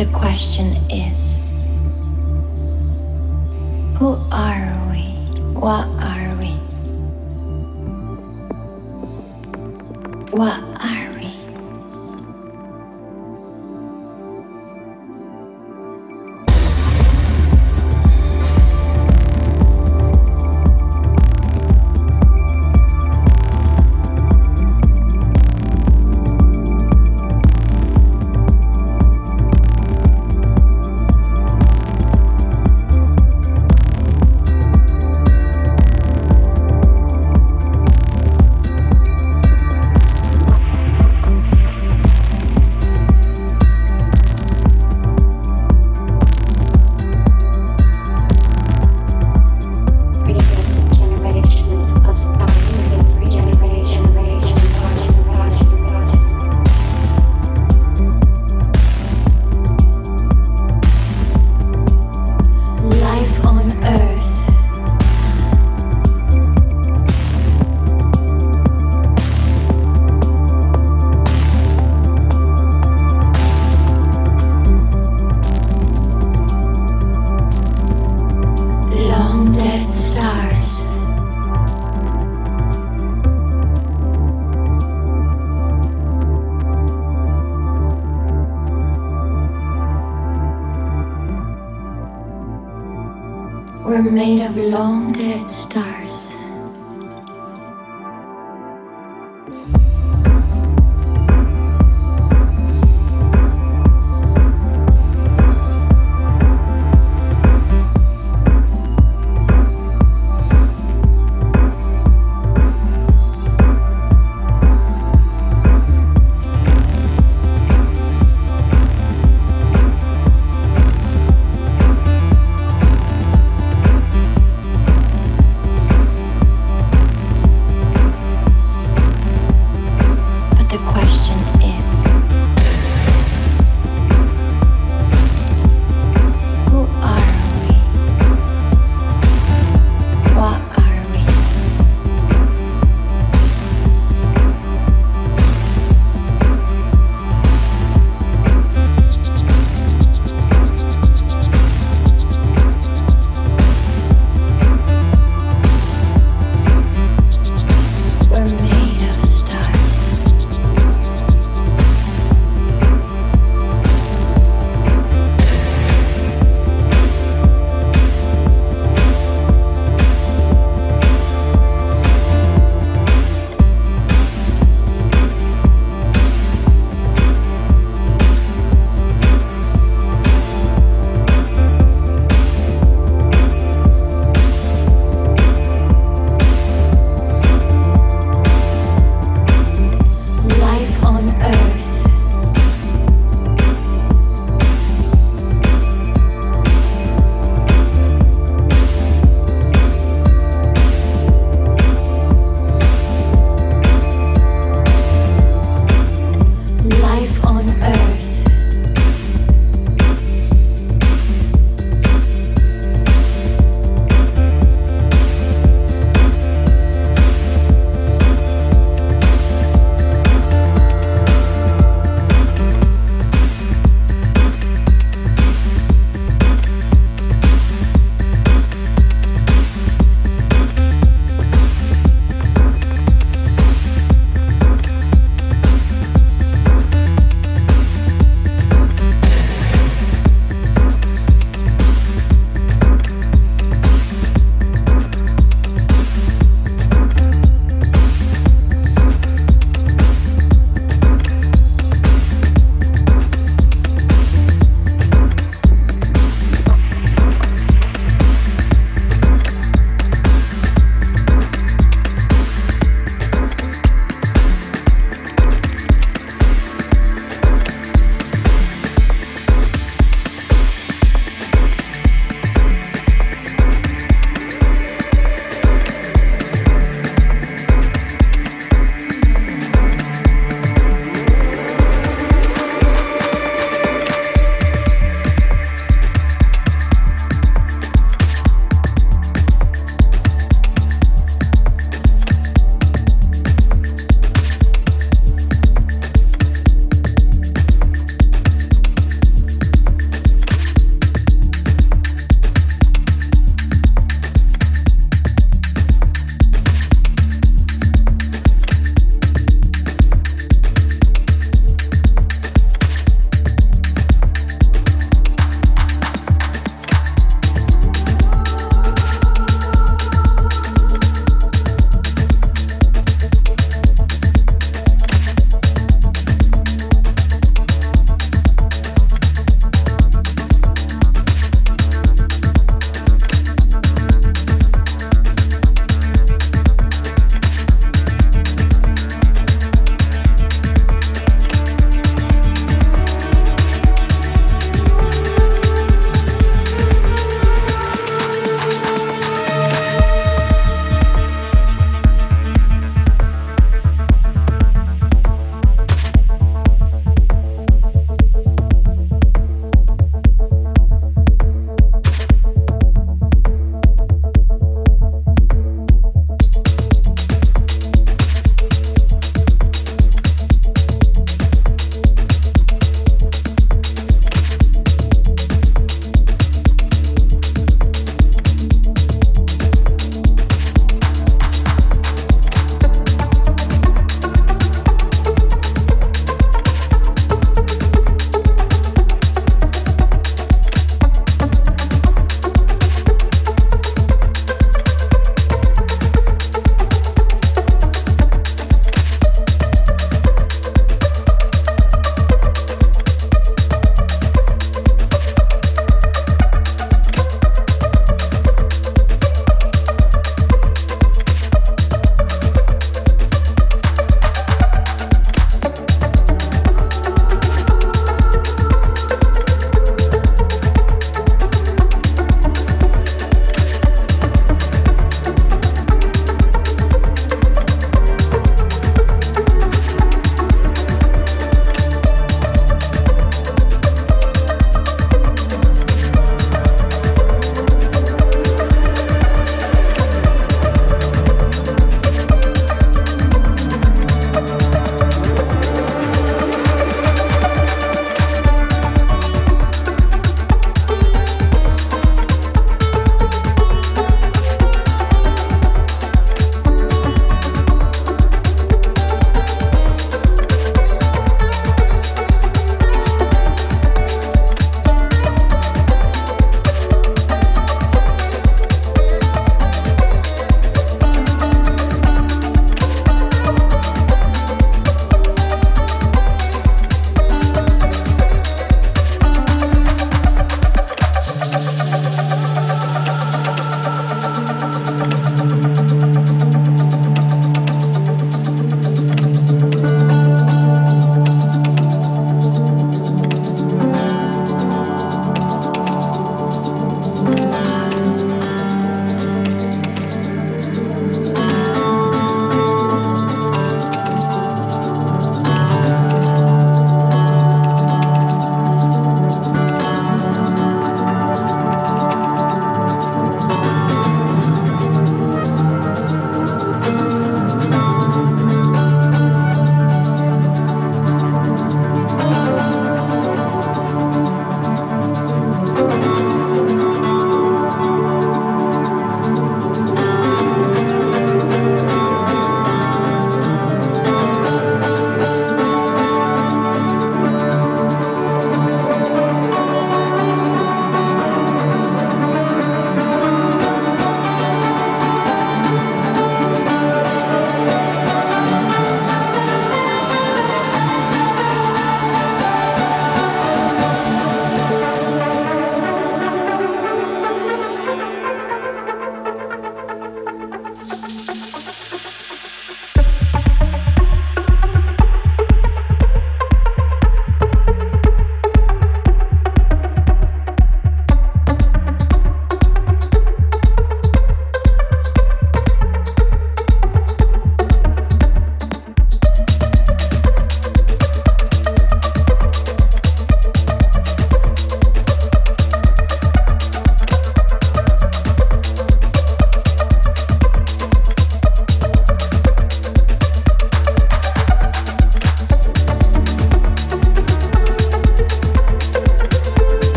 The question is Who are we? What are we? What